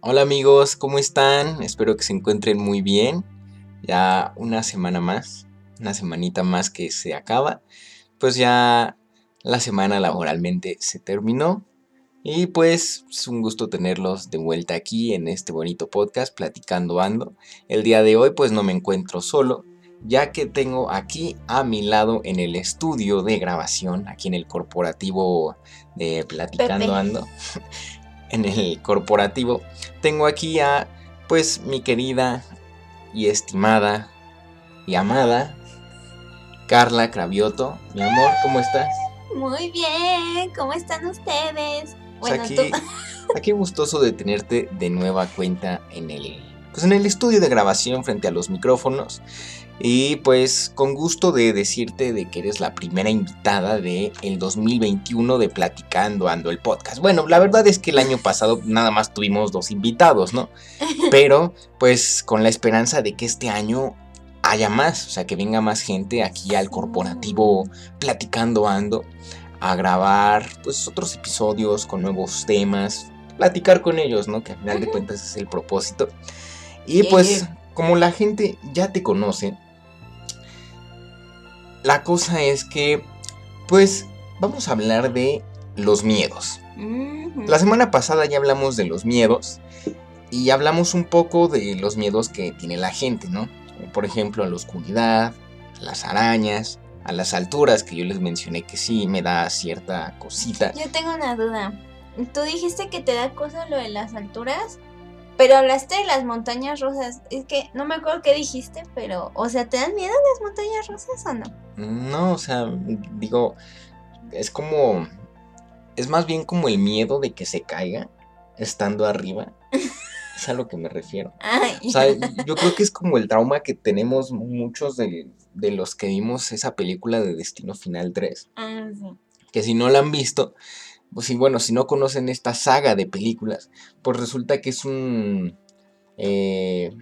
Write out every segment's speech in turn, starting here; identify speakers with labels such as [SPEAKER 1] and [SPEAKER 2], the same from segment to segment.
[SPEAKER 1] Hola amigos, ¿cómo están? Espero que se encuentren muy bien. Ya una semana más, una semanita más que se acaba. Pues ya la semana laboralmente se terminó. Y pues es un gusto tenerlos de vuelta aquí en este bonito podcast Platicando Ando. El día de hoy pues no me encuentro solo, ya que tengo aquí a mi lado en el estudio de grabación, aquí en el corporativo de Platicando Ando, en el corporativo, tengo aquí a pues mi querida y estimada y amada Carla Cravioto. Mi amor, ¿cómo estás?
[SPEAKER 2] Muy bien, ¿cómo están ustedes?
[SPEAKER 1] Bueno, aquí, aquí gustoso de tenerte de nueva cuenta en el, pues en el estudio de grabación frente a los micrófonos. Y pues con gusto de decirte de que eres la primera invitada de el 2021 de Platicando Ando el podcast. Bueno, la verdad es que el año pasado nada más tuvimos dos invitados, ¿no? Pero pues con la esperanza de que este año haya más, o sea, que venga más gente aquí al corporativo Platicando Ando a grabar pues otros episodios con nuevos temas, platicar con ellos, ¿no? Que al final de cuentas es el propósito. Y pues como la gente ya te conoce, la cosa es que pues vamos a hablar de los miedos. La semana pasada ya hablamos de los miedos y hablamos un poco de los miedos que tiene la gente, ¿no? Por ejemplo, a la oscuridad, a las arañas, a las alturas, que yo les mencioné que sí me da cierta cosita.
[SPEAKER 2] Yo tengo una duda. Tú dijiste que te da cosa lo de las alturas, pero hablaste de las montañas rusas. Es que no me acuerdo qué dijiste, pero, o sea, ¿te dan miedo las montañas rusas o no?
[SPEAKER 1] No, o sea, digo, es como, es más bien como el miedo de que se caiga estando arriba. Es a lo que me refiero. O sea, yo creo que es como el trauma que tenemos muchos de, los que vimos esa película de Destino Final 3.
[SPEAKER 2] Ah,
[SPEAKER 1] que si no la han visto, pues sí, bueno, si no conocen esta saga de películas, pues resulta que es un... Eh,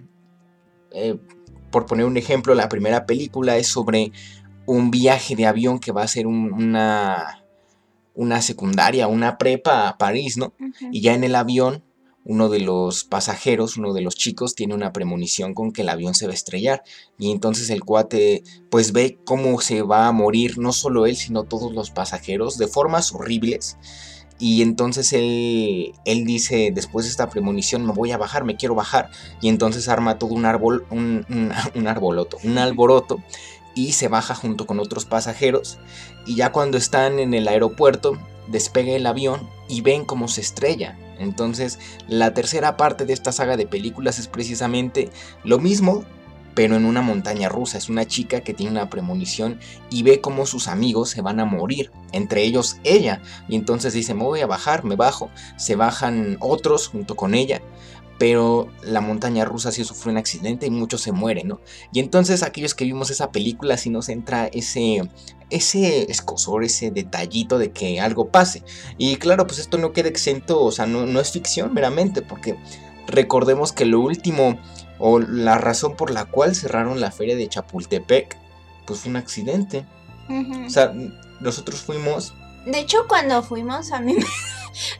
[SPEAKER 1] eh, por poner un ejemplo, la primera película es sobre un viaje de avión que va a ser una, una secundaria, una prepa a París, ¿no? Y ya en el avión uno de los pasajeros, uno de los chicos, tiene una premonición con que el avión se va a estrellar. Y entonces el cuate pues ve cómo se va a morir no solo él, sino todos los pasajeros de formas horribles. Y entonces él, él dice, después de esta premonición, me voy a bajar, me quiero bajar. Y entonces arma todo un árbol, un, un, un arboloto, un alboroto. Y se baja junto con otros pasajeros. Y ya cuando están en el aeropuerto, despega el avión y ven cómo se estrella. Entonces, la tercera parte de esta saga de películas es precisamente lo mismo, pero en una montaña rusa. Es una chica que tiene una premonición y ve cómo sus amigos se van a morir, entre ellos ella. Y entonces dice, me voy a bajar, me bajo. Se bajan otros junto con ella pero la montaña rusa sí sufrió un accidente y muchos se mueren, ¿no? Y entonces aquellos que vimos esa película sí nos entra ese, ese escosor, ese detallito de que algo pase. Y claro, pues esto no queda exento, o sea, no, no es ficción meramente, porque recordemos que lo último, o la razón por la cual cerraron la feria de Chapultepec, pues fue un accidente. O sea, nosotros fuimos...
[SPEAKER 2] De hecho, cuando fuimos a mí me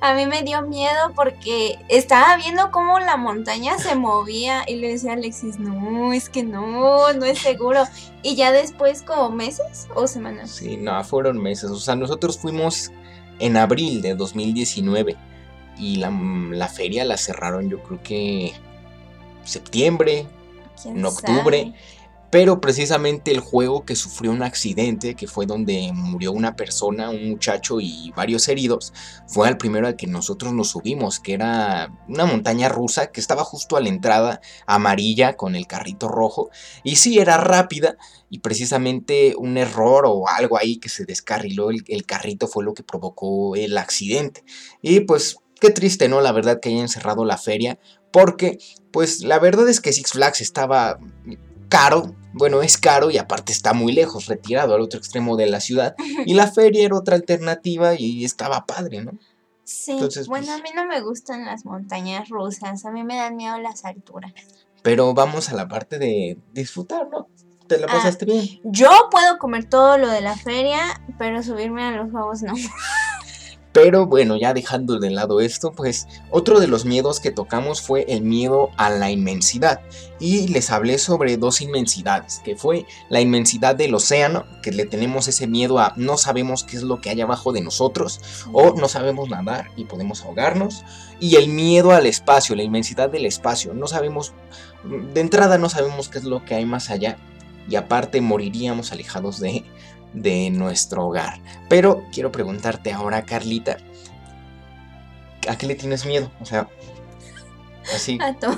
[SPEAKER 2] a mí me dio miedo porque estaba viendo cómo la montaña se movía y le decía a Alexis, no, es que no, no es seguro. Y ya después, como meses o semanas.
[SPEAKER 1] Sí, no, fueron meses. O sea, nosotros fuimos en abril de 2019 y la, la feria la cerraron yo creo que septiembre, en octubre. Pero precisamente el juego que sufrió un accidente, que fue donde murió una persona, un muchacho y varios heridos, fue al primero al que nosotros nos subimos, que era una montaña rusa que estaba justo a la entrada amarilla con el carrito rojo. Y sí, era rápida y precisamente un error o algo ahí que se descarriló el, el carrito fue lo que provocó el accidente. Y pues qué triste, ¿no? La verdad que hayan cerrado la feria porque pues la verdad es que Six Flags estaba caro, bueno, es caro y aparte está muy lejos, retirado al otro extremo de la ciudad. Y la feria era otra alternativa y estaba padre, ¿no?
[SPEAKER 2] Sí, bueno, pues a mí no me gustan las montañas rusas, a mí me dan miedo las alturas.
[SPEAKER 1] Pero vamos a la parte de disfrutar, ¿no? ¿Te la ah, pasaste bien?
[SPEAKER 2] Yo puedo comer todo lo de la feria, pero subirme a los juegos no.
[SPEAKER 1] Pero bueno, ya dejando de lado esto, pues otro de los miedos que tocamos fue el miedo a la inmensidad. Y les hablé sobre dos inmensidades, que fue la inmensidad del océano, que le tenemos ese miedo a no sabemos qué es lo que hay abajo de nosotros, o no sabemos nadar y podemos ahogarnos. Y el miedo al espacio, la inmensidad del espacio, no sabemos, de entrada no sabemos qué es lo que hay más allá. Y aparte moriríamos alejados de, de nuestro hogar. Pero quiero preguntarte ahora, Carlita, ¿a qué le tienes miedo? O sea, así.
[SPEAKER 2] A todo.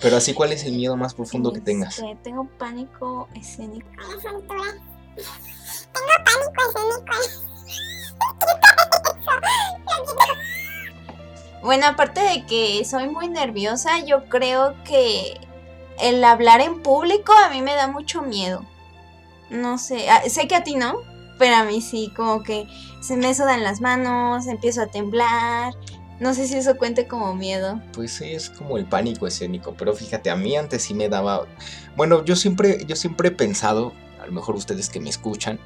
[SPEAKER 1] Pero así, ¿cuál es el miedo más profundo que tengas?
[SPEAKER 2] Este, tengo pánico escénico.
[SPEAKER 3] Tengo pánico escénico.
[SPEAKER 2] Bueno, aparte de que soy muy nerviosa, yo creo que el hablar en público a mí me da mucho miedo. No sé, ah, sé que a ti no, pero a mí sí, como que se me sudan las manos, empiezo a temblar. No sé si eso cuente como miedo.
[SPEAKER 1] Pues sí, es como el pánico escénico, pero fíjate, a mí antes sí me daba... Bueno, yo siempre, yo siempre he pensado, a lo mejor ustedes que me escuchan,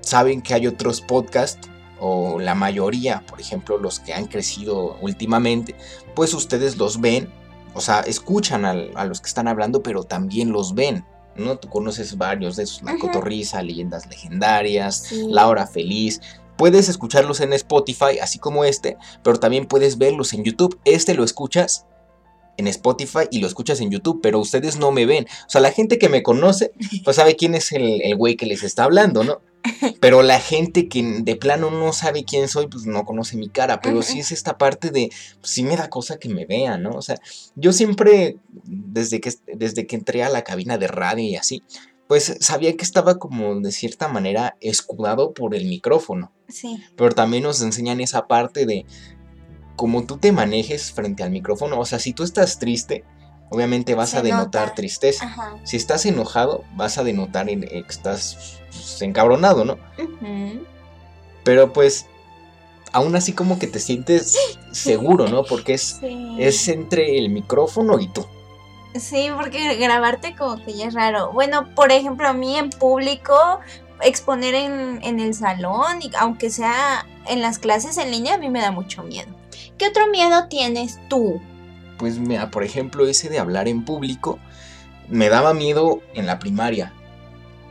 [SPEAKER 1] saben que hay otros podcasts o la mayoría, por ejemplo, los que han crecido últimamente, pues ustedes los ven, o sea, escuchan a los que están hablando, pero también los ven. ¿No? Tú conoces varios de esos, La Cotorriza, Leyendas Legendarias, La Hora Feliz. Puedes escucharlos en Spotify, así como este, pero también puedes verlos en YouTube. Este lo escuchas en Spotify y lo escuchas en YouTube, pero ustedes no me ven. O sea, la gente que me conoce, pues sabe quién es el, el güey que les está hablando, ¿no? Pero la gente que de plano no sabe quién soy, pues no conoce mi cara. Pero sí es esta parte de, pues, sí me da cosa que me vean, ¿no? O sea, yo siempre, desde que, desde que entré a la cabina de radio y así, pues sabía que estaba como de cierta manera escudado por el micrófono.
[SPEAKER 2] Sí.
[SPEAKER 1] Pero también nos enseñan esa parte de cómo tú te manejes frente al micrófono. O sea, si tú estás triste, obviamente vas
[SPEAKER 2] Se
[SPEAKER 1] a denotar
[SPEAKER 2] nota.
[SPEAKER 1] tristeza.
[SPEAKER 2] Ajá.
[SPEAKER 1] Si estás enojado, vas a denotar en- eh, que estás encabronado, ¿no?
[SPEAKER 2] Ujú.
[SPEAKER 1] Pero pues, aún así como que te sientes seguro, ¿no? Porque es,
[SPEAKER 2] Sí.
[SPEAKER 1] es entre el micrófono y tú.
[SPEAKER 2] Sí, porque grabarte como que ya es raro. Bueno, por ejemplo, a mí en público, exponer en, en el salón, y aunque sea en las clases en línea, a mí me da mucho miedo. ¿Qué otro miedo tienes tú?
[SPEAKER 1] Pues mira, por ejemplo, ese de hablar en público me daba miedo en la primaria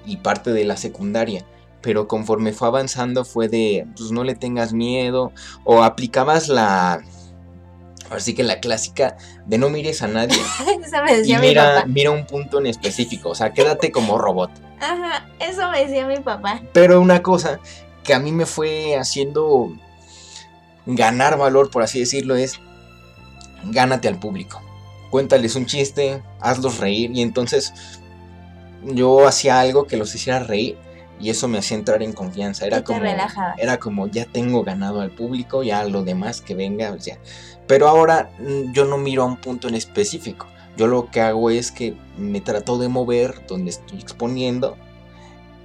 [SPEAKER 1] y parte de la secundaria. Pero conforme fue avanzando fue de, pues no le tengas miedo. O aplicabas la, así que la clásica de no mires a nadie
[SPEAKER 2] Eso me
[SPEAKER 1] y
[SPEAKER 2] decía mi
[SPEAKER 1] mira,
[SPEAKER 2] papá.
[SPEAKER 1] mira un punto en específico. O sea, quédate como robot.
[SPEAKER 2] Ajá, eso me decía mi papá.
[SPEAKER 1] Pero una cosa que a mí me fue haciendo ganar valor, por así decirlo, es gánate al público. Cuéntales un chiste, hazlos reír y entonces yo hacía algo que los hiciera reír y eso me hacía entrar en confianza. Era como era como ya tengo ganado al público, ya lo demás que venga, o sea. Pero ahora mm, yo no miro a un punto en específico. Yo lo que hago es que me trato de mover donde estoy exponiendo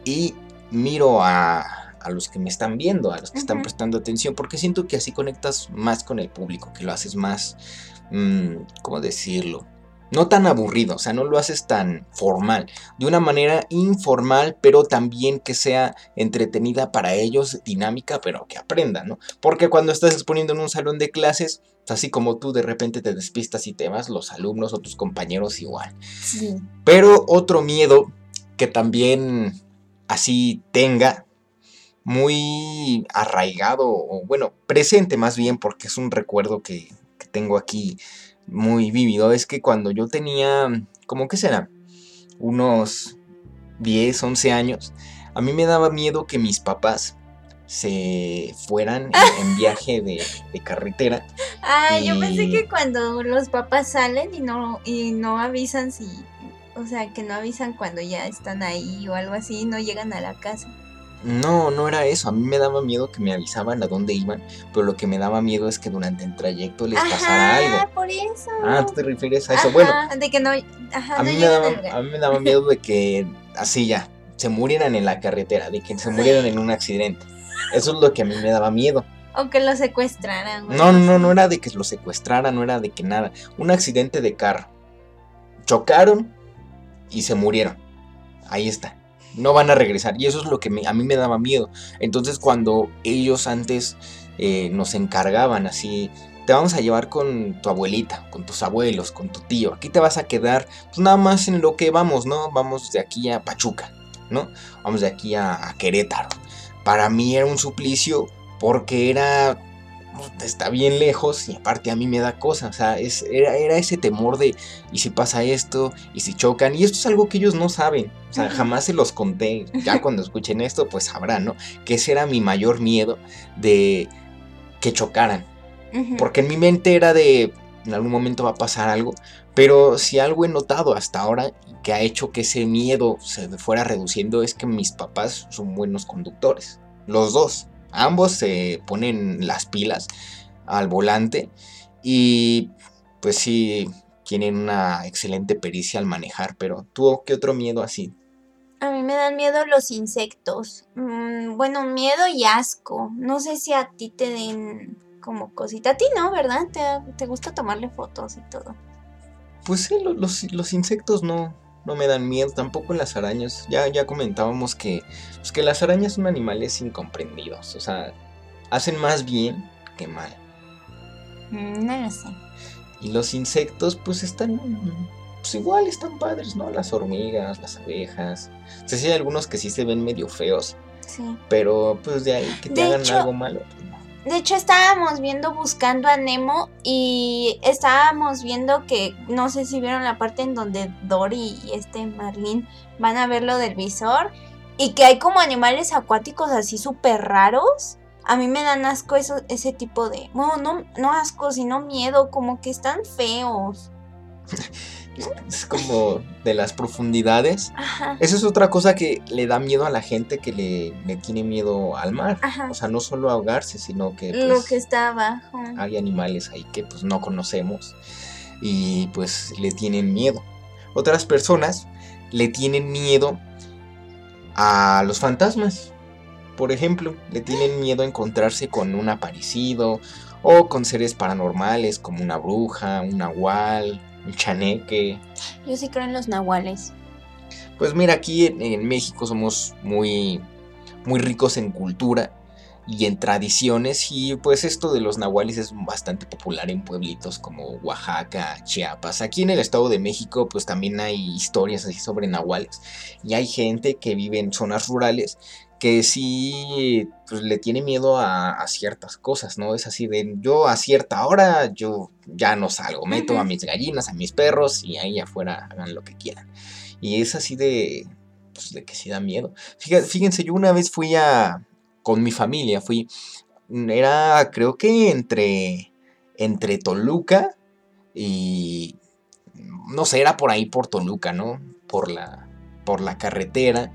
[SPEAKER 1] y miro a, a los que me están viendo, a los que están prestando atención, porque siento que así conectas más con el público, que lo haces más, mm, ¿cómo decirlo? No tan aburrido, o sea, no lo haces tan formal, de una manera informal, pero también que sea entretenida para ellos, dinámica, pero que aprendan, ¿no? Porque cuando estás exponiendo en un salón de clases, así como tú de repente te despistas y te vas, los alumnos o tus compañeros igual.
[SPEAKER 2] Sí.
[SPEAKER 1] Pero otro miedo que también así tenga muy arraigado, o bueno, presente más bien, porque es un recuerdo que, que tengo aquí muy vívido, es que cuando yo tenía, ¿cómo que será? Unos 10, 11 años, a mí me daba miedo que mis papás se fueran en, en viaje de, de carretera
[SPEAKER 2] Ah, yo pensé que cuando los papás salen y no, y no avisan si, o sea, que no avisan cuando ya están ahí o algo así, no llegan a la casa.
[SPEAKER 1] No, no era eso. A mí me daba miedo que me avisaban a dónde iban, pero lo que me daba miedo es que durante el trayecto les pasara algo.
[SPEAKER 2] por eso.
[SPEAKER 1] Ah, ¿tú te refieres a eso?
[SPEAKER 2] Ajá,
[SPEAKER 1] Bueno,
[SPEAKER 2] de que no, ajá,
[SPEAKER 1] a
[SPEAKER 2] no
[SPEAKER 1] mí, me daba, a mí me daba miedo de que así ya, se murieran en la carretera, de que se murieran en un accidente. Eso es lo que a mí me daba miedo.
[SPEAKER 2] O que lo secuestraran. güey.
[SPEAKER 1] No, no, no, no era de que lo secuestraran, no era de que nada. Un accidente de carro. Chocaron y se murieron. Ahí está. No van a regresar. Y eso es lo que a mí me daba miedo. Entonces cuando ellos antes eh, nos encargaban así, te vamos a llevar con tu abuelita, con tus abuelos, con tu tío, aquí te vas a quedar, pues nada más en lo que vamos, ¿no? Vamos de aquí a Pachuca, ¿no? Vamos de aquí a Querétaro. Para mí era un suplicio porque era está bien lejos y aparte a mí me da cosa, o sea, es, era, era, ese temor de, ¿y si pasa esto? ¿Y si chocan? Y esto es algo que ellos no saben, o sea, jamás se los conté, ya cuando escuchen esto, pues sabrán, ¿no? Que ese era mi mayor miedo de que chocaran, porque en mi mente era de, en algún momento va a pasar algo, pero si algo he notado hasta ahora que ha hecho que ese miedo se fuera reduciendo es que mis papás son buenos conductores, los dos ambos se ponen las pilas al volante y pues sí tienen una excelente pericia al manejar, pero ¿tú qué otro miedo así?
[SPEAKER 2] A mí me dan miedo los insectos. Mm, bueno, miedo y asco. No sé si a ti te den como cosita. A ti no, ¿verdad? Te, gusta tomarle fotos y todo.
[SPEAKER 1] Pues sí, los, los insectos no, no me dan miedo, tampoco las arañas. Ya, ya comentábamos que, pues, que las arañas son animales incomprendidos, o sea, hacen más bien que mal.
[SPEAKER 2] Mm, no lo sé.
[SPEAKER 1] Y los insectos, pues están, pues igual están padres, ¿no? Las hormigas, las abejas. O sea, sí hay algunos que sí se ven medio feos. Sí. Pero pues de ahí que te hagan algo malo. Pues,
[SPEAKER 2] de hecho, estábamos viendo buscando a Nemo y estábamos viendo que, no sé si vieron la parte en donde Dory y este Marlin van a ver lo del visor y que hay como animales acuáticos así súper raros. A mí me dan asco eso, ese tipo de... No, no, no asco, sino miedo, como que están feos.
[SPEAKER 1] es como de las profundidades. Eso es otra cosa que le da miedo a la gente que le, tiene miedo al mar. O sea, no solo ahogarse, sino que...
[SPEAKER 2] Lo pues, que está abajo.
[SPEAKER 1] Hay animales ahí que pues no conocemos y pues le tienen miedo. Otras personas le tienen miedo a los fantasmas. Por ejemplo, le tienen miedo a encontrarse con un aparecido o con seres paranormales como una bruja, un nahual, un chaneque.
[SPEAKER 2] Yo sí creo en los nahuales.
[SPEAKER 1] Pues mira, aquí en, México somos muy, muy ricos en cultura y en tradiciones y pues esto de los nahuales es bastante popular en pueblitos como Oaxaca, Chiapas. Aquí en el Estado de México pues también hay historias así sobre nahuales y hay gente que vive en zonas rurales que sí pues, le tiene miedo a, ciertas cosas, ¿no? Es así de yo a cierta hora yo ya no salgo, meto a mis gallinas, a mis perros y ahí afuera hagan lo que quieran. Y es así de, pues, de que sí da miedo. Fíjense, yo una vez fui a, con mi familia, fui, era creo que entre, entre Toluca y, no sé, era por ahí por Toluca, ¿no? Por la, por la carretera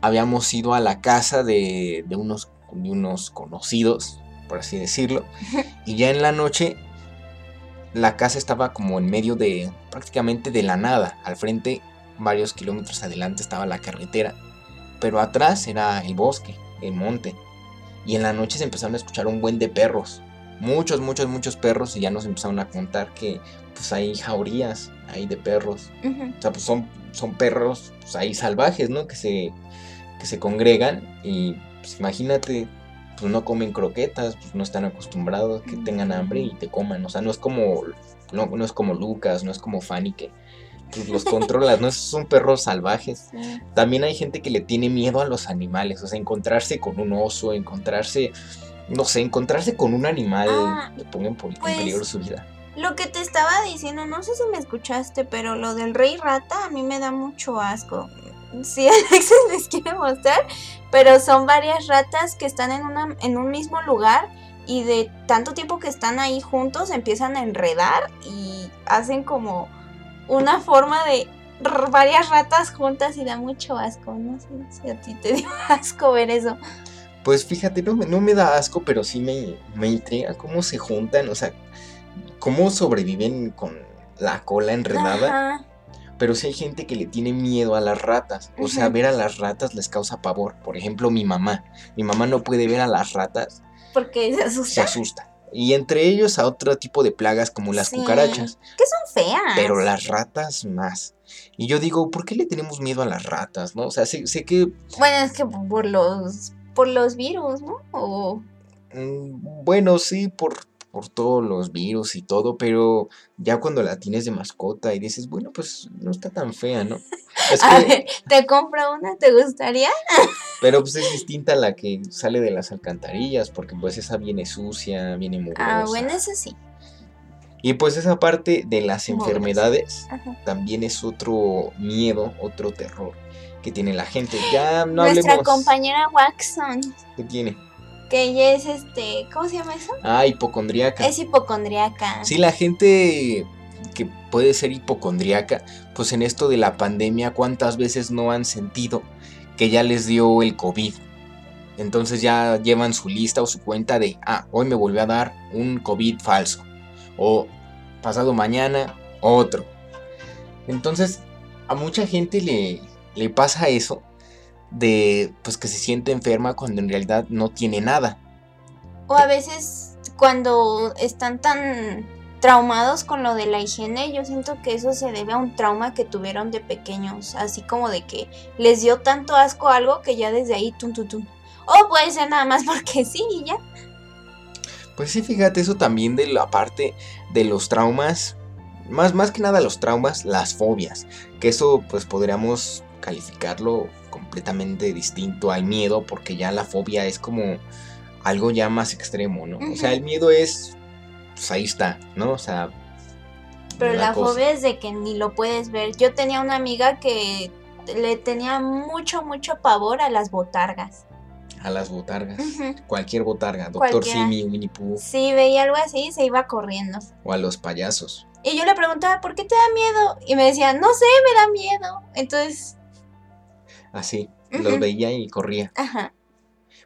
[SPEAKER 1] habíamos ido a la casa de, unos, unos conocidos, por así decirlo, y ya en la noche la casa estaba como en medio de prácticamente de la nada, al frente varios kilómetros adelante estaba la carretera, pero atrás era el bosque, el monte, y en la noche se empezaron a escuchar un buen de perros, muchos, muchos, muchos perros y ya nos empezaron a contar que pues hay jaurías ahí de perros, o sea, pues son, son perros pues, ahí salvajes, ¿no? Que se que se congregan y pues imagínate, pues no comen croquetas, pues no están acostumbrados que tengan hambre y te coman, o sea, no es como no, es como Lucas, no es como Fanny que pues, los controlas, no son perros salvajes. También hay gente que le tiene miedo a los animales, o sea, encontrarse con un oso, encontrarse no sé, encontrarse con un animal ah, que ponga en, pues, peligro su vida.
[SPEAKER 2] Lo que te estaba diciendo, no sé si me escuchaste, pero lo del rey rata a mí me da mucho asco sí Alexis les quiere mostrar, pero son varias ratas que están en, una, en un mismo lugar y de tanto tiempo que están ahí juntos empiezan a enredar y hacen como una forma de varias ratas juntas y da mucho asco. No sé si a ti te dio asco ver eso.
[SPEAKER 1] Pues fíjate, no, no me da asco, pero sí me, me intriga cómo se juntan, o sea, cómo sobreviven con la cola enredada pero si hay gente que le tiene miedo a las ratas. O sea, ver a las ratas les causa pavor. Por ejemplo, mi mamá. Mi mamá no puede ver a las ratas.
[SPEAKER 2] Porque se asusta.
[SPEAKER 1] Se asusta. Y entre ellos a otro tipo de plagas como las
[SPEAKER 2] Sí,
[SPEAKER 1] cucarachas.
[SPEAKER 2] Que son feas.
[SPEAKER 1] Pero las ratas más. Y yo digo, ¿por qué le tenemos miedo a las ratas, no? O sea, sé, sé que,
[SPEAKER 2] Bueno, es que por los, por los virus, ¿no? O...
[SPEAKER 1] mm, bueno, sí, por, por todos los virus y todo, pero ya cuando la tienes de mascota y dices, bueno, pues no está tan fea, ¿no? Es
[SPEAKER 2] A
[SPEAKER 1] que,
[SPEAKER 2] ver, ¿te compro una? ¿Te gustaría?
[SPEAKER 1] pero pues es distinta a la que sale de las alcantarillas, porque pues esa viene sucia, viene mugrosa.
[SPEAKER 2] Ah, bueno, eso sí.
[SPEAKER 1] Y pues esa parte de las
[SPEAKER 2] Mugrosa.
[SPEAKER 1] enfermedades
[SPEAKER 2] Ajá.
[SPEAKER 1] también es otro miedo, otro terror que tiene la gente. Ya no
[SPEAKER 2] Nuestra
[SPEAKER 1] hablemos.
[SPEAKER 2] compañera Waxon,
[SPEAKER 1] ¿Qué tiene?
[SPEAKER 2] que ella es este, ¿cómo se llama eso?
[SPEAKER 1] Ah, hipocondriaca.
[SPEAKER 2] Es hipocondriaca.
[SPEAKER 1] Sí, la gente que puede ser hipocondriaca, pues en esto de la pandemia, ¿cuántas veces no han sentido que ya les dio el COVID? Entonces ya llevan su lista o su cuenta de, ah, hoy me volvió a dar un COVID falso. O pasado mañana, otro. Entonces, a mucha gente le, le pasa eso de, pues que se siente enferma cuando en realidad no tiene nada.
[SPEAKER 2] O a veces cuando están tan traumados con lo de la higiene, yo siento que eso se debe a un trauma que tuvieron de pequeños, así como de que les dio tanto asco algo que ya desde ahí tun tun tun. O puede ser nada más porque sí y ya.
[SPEAKER 1] Pues sí, fíjate, eso también de la parte de los traumas, más, más que nada los traumas, las fobias, que eso pues podríamos calificarlo completamente distinto al miedo, porque ya la fobia es como algo ya más extremo, ¿no? O sea, el miedo es, pues ahí está, ¿no? O sea...
[SPEAKER 2] Pero la
[SPEAKER 1] cosa.
[SPEAKER 2] fobia es de que ni lo puedes ver. Yo tenía una amiga que le tenía mucho, mucho pavor a las botargas.
[SPEAKER 1] A las botargas. Cualquier botarga, Doctor
[SPEAKER 2] Cualquiera.
[SPEAKER 1] Simi, Winnie Pooh,
[SPEAKER 2] Sí, veía algo así y se iba corriendo.
[SPEAKER 1] o a los payasos.
[SPEAKER 2] Y yo le preguntaba, ¿por qué te da miedo? Y me decía, no sé, me da miedo. Entonces,
[SPEAKER 1] Así, los veía y corría.
[SPEAKER 2] ajá.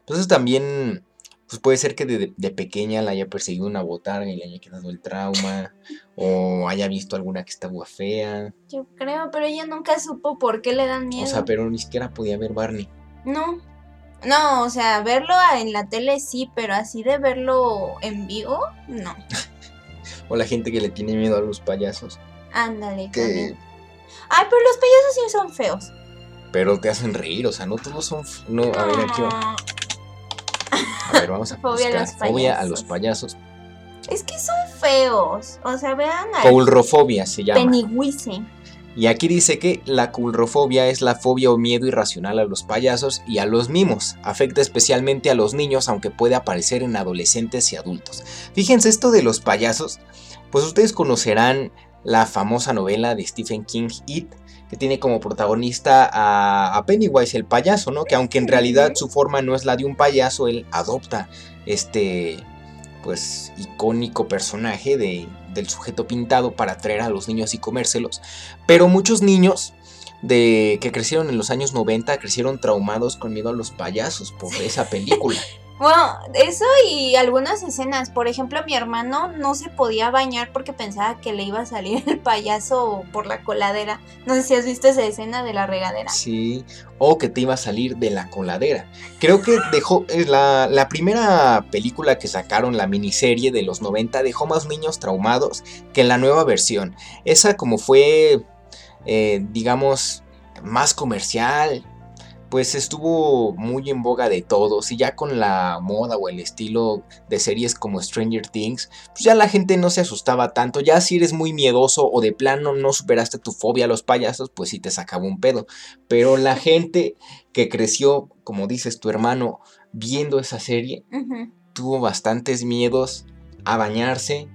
[SPEAKER 1] Entonces también, pues puede ser que de, de pequeña la haya perseguido una botarga y le haya quedado el trauma, o haya visto alguna que estaba fea,
[SPEAKER 2] Yo creo, pero ella nunca supo por qué le dan miedo.
[SPEAKER 1] o sea, pero ni siquiera podía ver Barney.
[SPEAKER 2] No. No, o sea, verlo en la tele sí, pero así de verlo en vivo, no.
[SPEAKER 1] O la gente que le tiene miedo a los payasos,
[SPEAKER 2] Ándale,
[SPEAKER 1] que
[SPEAKER 2] también. Ay, pero los payasos sí son feos.
[SPEAKER 1] Pero te hacen reír, o sea, no todos son... No, a ver, aquí va. A ver, vamos a
[SPEAKER 2] Fobia a
[SPEAKER 1] buscar.
[SPEAKER 2] los
[SPEAKER 1] Fobia a
[SPEAKER 2] payasos.
[SPEAKER 1] los payasos.
[SPEAKER 2] Es que son feos. O sea, vean a
[SPEAKER 1] Coulrofobia se llama.
[SPEAKER 2] Pennywise.
[SPEAKER 1] Y aquí dice que la coulrofobia es la fobia o miedo irracional a los payasos y a los mimos. Afecta especialmente a los niños, aunque puede aparecer en adolescentes y adultos. Fíjense esto de los payasos, pues ustedes conocerán la famosa novela de Stephen King It, que tiene como protagonista a, a Pennywise el payaso, ¿no? Que aunque en realidad su forma no es la de un payaso, él adopta este pues icónico personaje de, del sujeto pintado para atraer a los niños y comérselos. Pero muchos niños de que crecieron en los años 90 crecieron traumados con miedo a los payasos por esa película.
[SPEAKER 2] Bueno, eso y algunas escenas. Por ejemplo, mi hermano no se podía bañar porque pensaba que le iba a salir el payaso por la coladera. No sé si has visto esa escena de la regadera.
[SPEAKER 1] Sí, o que te iba a salir de la coladera. Creo que dejó es la, la primera película que sacaron, la miniserie de los 90, dejó más niños traumados que la nueva versión. Esa como fue, eh, digamos, más comercial, pues estuvo muy en boga de todos y ya con la moda o el estilo de series como Stranger Things, pues ya la gente no se asustaba tanto, ya si eres muy miedoso o de plano no superaste tu fobia a los payasos, pues sí te sacaba un pedo, pero la gente que creció, como dices tu hermano, viendo esa serie, tuvo bastantes miedos a bañarse,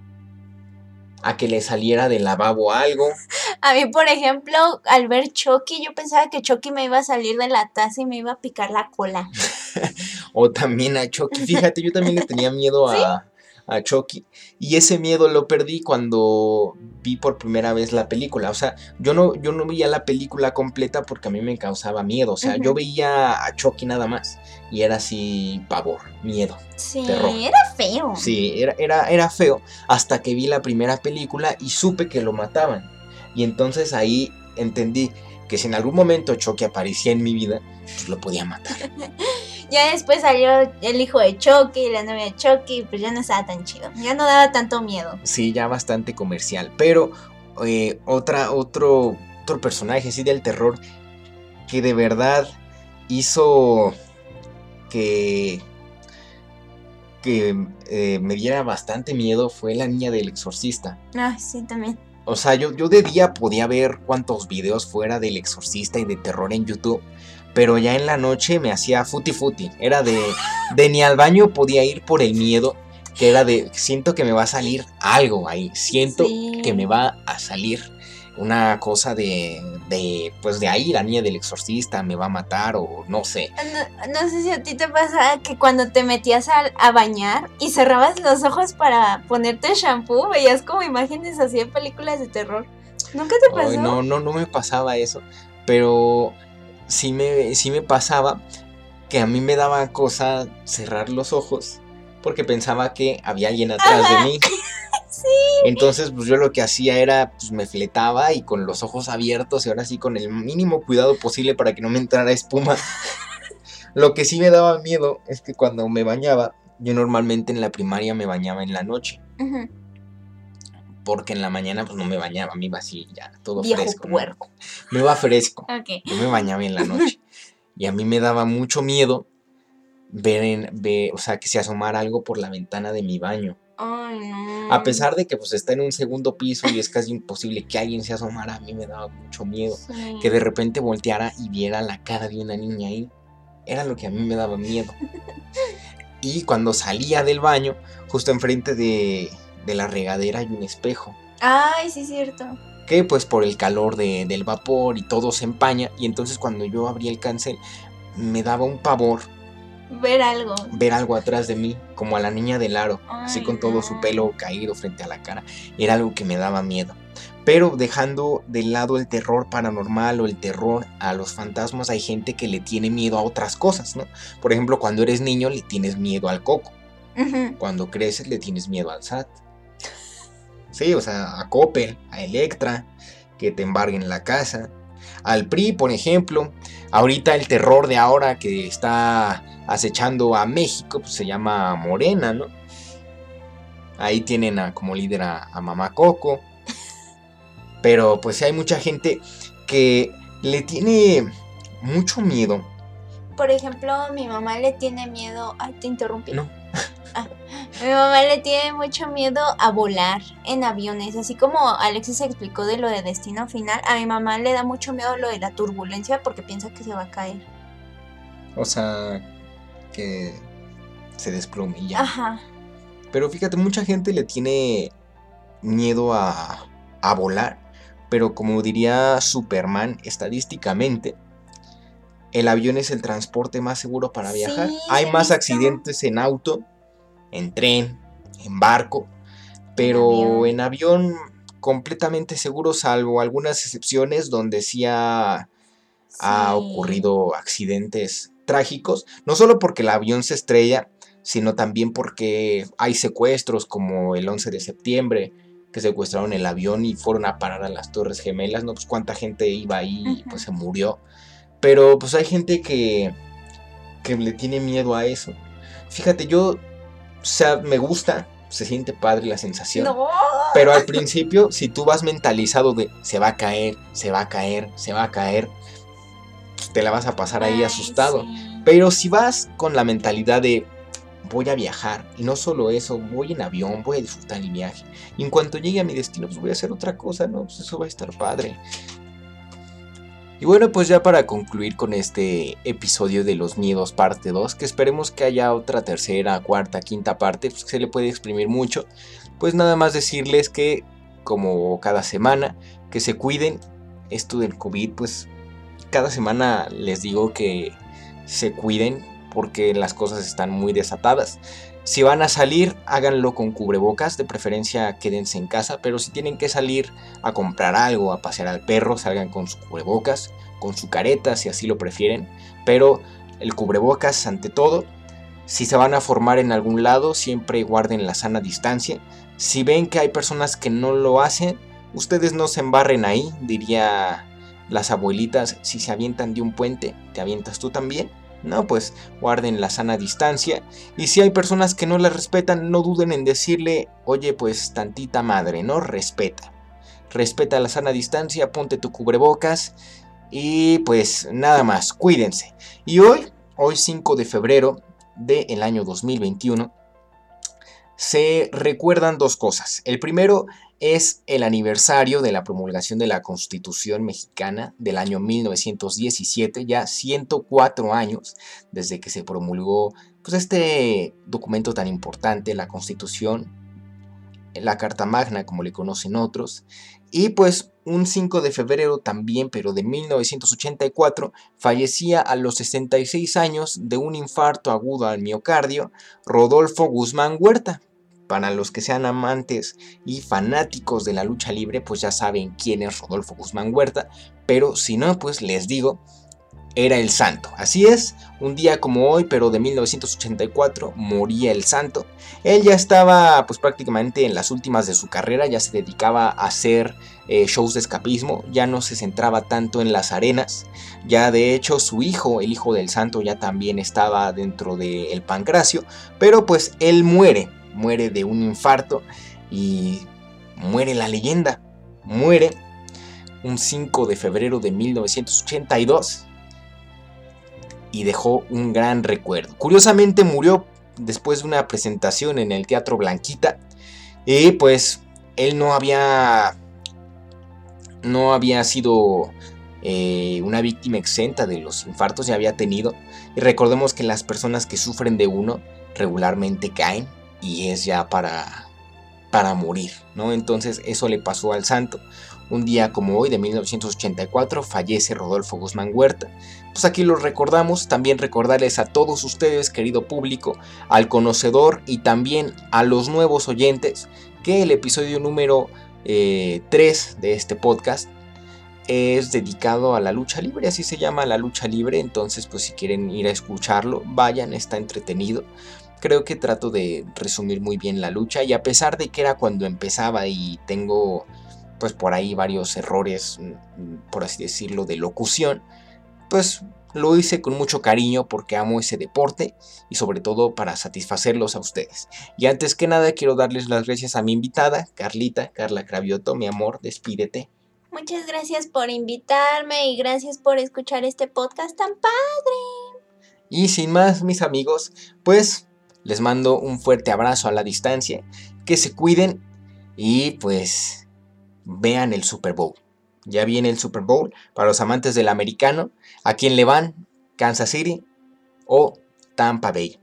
[SPEAKER 1] a que le saliera del lavabo algo,
[SPEAKER 2] A mí, por ejemplo, al ver Chucky, yo pensaba que Chucky me iba a salir de la taza y me iba a picar la cola.
[SPEAKER 1] O también a Chucky. Fíjate, yo también le tenía miedo a, a Chucky. Y ese miedo lo perdí cuando vi por primera vez la película. O sea, yo no, yo no veía la película completa porque a mí me causaba miedo. O sea, yo veía a Chucky nada más. Y era así pavor, miedo.
[SPEAKER 2] Sí,
[SPEAKER 1] Terror.
[SPEAKER 2] era feo.
[SPEAKER 1] Sí, era, era, era feo. Hasta que vi la primera película y supe que lo mataban. Y entonces ahí entendí que si en algún momento Chucky aparecía en mi vida, pues lo podía matar.
[SPEAKER 2] ya después salió el hijo de Chucky, la novia de Chucky, pues ya no estaba tan chido. Ya no daba tanto miedo.
[SPEAKER 1] Sí, ya bastante comercial. Pero eh, otra, otro, otro personaje así del terror que de verdad hizo que que eh, me diera bastante miedo fue la niña del exorcista.
[SPEAKER 2] Ah, sí, también.
[SPEAKER 1] O sea, yo, yo de día podía ver cuántos videos fuera del exorcista y de terror en YouTube, pero ya en la noche me hacía futi futi. Era de, de ni al baño podía ir por el miedo, que era de, siento que me va a salir algo ahí, siento que me va a salir una cosa de, de, pues de ahí la niña del exorcista me va a matar o no sé.
[SPEAKER 2] No, sé si a ti te pasa que cuando te metías a, bañar y cerrabas los ojos para ponerte shampoo, veías como imágenes así de películas de terror. ¿Nunca te pasó?
[SPEAKER 1] no, no, no me pasaba eso, pero sí me, sí me pasaba que a mí me daba cosa cerrar los ojos porque pensaba que había alguien atrás de mí. Entonces, pues yo lo que hacía era, pues me fletaba y con los ojos abiertos y ahora sí con el mínimo cuidado posible para que no me entrara espuma. lo que sí me daba miedo es que cuando me bañaba, yo normalmente en la primaria me bañaba en la noche. Porque en la mañana pues no me bañaba, me iba así ya todo fresco. Me iba fresco. Yo me bañaba en la noche. y a mí me daba mucho miedo ver, en, ver, o sea, que se asomara algo por la ventana de mi baño. A pesar de que pues está en un segundo piso y es casi imposible que alguien se asomara, a mí me daba mucho miedo. Que de repente volteara y viera la cara de una niña ahí. Era lo que a mí me daba miedo. y cuando salía del baño, justo enfrente de, de la regadera hay un espejo.
[SPEAKER 2] Ay, sí es cierto.
[SPEAKER 1] Que pues por el calor del vapor y todo se empaña. Y entonces cuando yo abría el cancel, me daba un pavor
[SPEAKER 2] ver algo.
[SPEAKER 1] Ver algo atrás de mí, como a la niña del aro, así con todo su pelo caído frente a la cara. Era algo que me daba miedo. Pero dejando de lado el terror paranormal o el terror a los fantasmas, hay gente que le tiene miedo a otras cosas, ¿no? Por ejemplo, cuando eres niño le tienes miedo al coco. Cuando creces le tienes miedo al SAT. Sí, o sea, a Coppel, a Electra, que te embarguen la casa. Al PRI, por ejemplo. Ahorita el terror de ahora que está acechando a México, pues se llama Morena, ¿no? Ahí tienen a, como líder a, Mamá Coco. Pero pues hay mucha gente que le tiene mucho miedo.
[SPEAKER 2] Por ejemplo, mi mamá le tiene miedo. Ay, te interrumpí.
[SPEAKER 1] No.
[SPEAKER 2] Ah, mi mamá le tiene mucho miedo a volar en aviones. Así como Alexis explicó de lo de destino final, a mi mamá le da mucho miedo lo de la turbulencia porque piensa que se va a caer.
[SPEAKER 1] O sea, que se desplome ya. Ajá. Pero fíjate, mucha gente le tiene miedo a, a volar. Pero como diría Superman, estadísticamente, el avión es el transporte más seguro para viajar. Hay más accidentes en auto, en tren, en barco, pero en avión, completamente seguro, salvo algunas excepciones donde sí ha ocurrido accidentes trágicos, no solo porque el avión se estrella, sino también porque hay secuestros como el 11 de septiembre, que secuestraron el avión y fueron a parar a las Torres Gemelas, ¿no? Pues cuánta gente iba ahí y pues se murió. Pero pues hay gente que, que le tiene miedo a eso. Fíjate, yo, o sea, me gusta, se siente padre la sensación. Pero al principio, si tú vas mentalizado de se va a caer, se va a caer, se va a caer, te la vas a pasar ahí asustado. Pero si vas con la mentalidad de voy a viajar, y no solo eso, voy en avión, voy a disfrutar el viaje, y en cuanto llegue a mi destino, pues voy a hacer otra cosa, ¿no? Pues eso va a estar padre. Y bueno, pues ya para concluir con este episodio de los miedos parte 2, que esperemos que haya otra tercera, cuarta, quinta parte, pues que se le puede exprimir mucho, pues nada más decirles que como cada semana, que se cuiden, esto del COVID pues cada semana les digo que se cuiden porque las cosas están muy desatadas. Si van a salir, háganlo con cubrebocas, de preferencia quédense en casa, pero si tienen que salir a comprar algo, a pasear al perro, salgan con su cubrebocas, con su careta, si así lo prefieren, pero el cubrebocas ante todo. Si se van a formar en algún lado, siempre guarden la sana distancia. Si ven que hay personas que no lo hacen, ustedes no se embarren ahí, diría Las abuelitas, si se avientan de un puente, ¿te avientas tú también? No, pues guarden la sana distancia. Y si hay personas que no la respetan, no duden en decirle, oye, pues tantita madre, ¿no? Respeta. Respeta la sana distancia, ponte tu cubrebocas. Y pues nada más, cuídense. Y hoy, hoy 5 de febrero del año 2021, se recuerdan dos cosas. El primero es el aniversario de la promulgación de la Constitución mexicana del año 1917, ya 104 años desde que se promulgó pues, este documento tan importante, la Constitución, la Carta Magna, como le conocen otros, y pues un 5 de febrero también, pero de 1984, fallecía a los 66 años de un infarto agudo al miocardio Rodolfo Guzmán Huerta, para los que sean amantes y fanáticos de la lucha libre, pues ya saben quién es Rodolfo Guzmán Huerta, pero si no, pues les digo, era el santo. Así es, un día como hoy, pero de 1984, moría el santo. Él ya estaba pues prácticamente en las últimas de su carrera, ya se dedicaba a hacer eh, shows de escapismo, ya no se centraba tanto en las arenas, ya de hecho su hijo, el hijo del santo, ya también estaba dentro del pancracio, pero pues él muere muere de un infarto y muere la leyenda. Muere un 5 de febrero de 1982 y dejó un gran recuerdo. Curiosamente murió después de una presentación en el Teatro Blanquita y pues él no había no había sido eh, una víctima exenta de los infartos, ya había tenido y recordemos que las personas que sufren de uno regularmente caen y es ya para, para morir, ¿no? Entonces eso le pasó al santo. Un día como hoy, de 1984, fallece Rodolfo Guzmán Huerta. Pues aquí lo recordamos, también recordarles a todos ustedes, querido público, al conocedor y también a los nuevos oyentes, que el episodio número 3 eh, de este podcast es dedicado a la lucha libre, así se llama la lucha libre, entonces pues si quieren ir a escucharlo, vayan, está entretenido. Creo que trato de resumir muy bien la lucha y a pesar de que era cuando empezaba y tengo pues por ahí varios errores, mm, por así decirlo, de locución, pues lo hice con mucho cariño porque amo ese deporte y sobre todo para satisfacerlos a ustedes. Y antes que nada quiero darles las gracias a mi invitada, Carlita, Carla Cravioto, mi amor, despídete.
[SPEAKER 2] Muchas gracias por invitarme y gracias por escuchar este podcast tan padre.
[SPEAKER 1] Y sin más, mis amigos, pues les mando un fuerte abrazo a la distancia, que se cuiden y pues vean el Super Bowl. Ya viene el Super Bowl para los amantes del americano. ¿A quién le van? Kansas City o Tampa Bay.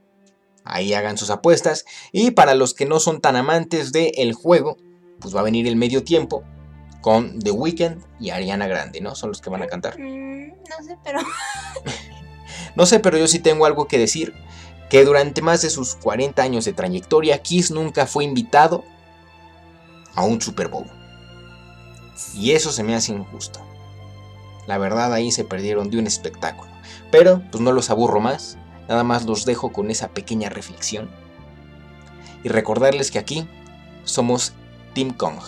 [SPEAKER 1] Ahí hagan sus apuestas. Y para los que no son tan amantes del juego, pues va a venir el medio tiempo con The Weeknd y Ariana Grande, ¿no? Son los que van a cantar.
[SPEAKER 2] Mm, no sé, pero...
[SPEAKER 1] no sé, pero yo sí tengo algo que decir que durante más de sus 40 años de trayectoria, Kiss nunca fue invitado a un Super Bowl. Y eso se me hace injusto. La verdad ahí se perdieron de un espectáculo. Pero pues no los aburro más, nada más los dejo con esa pequeña reflexión. Y recordarles que aquí somos Team Kong.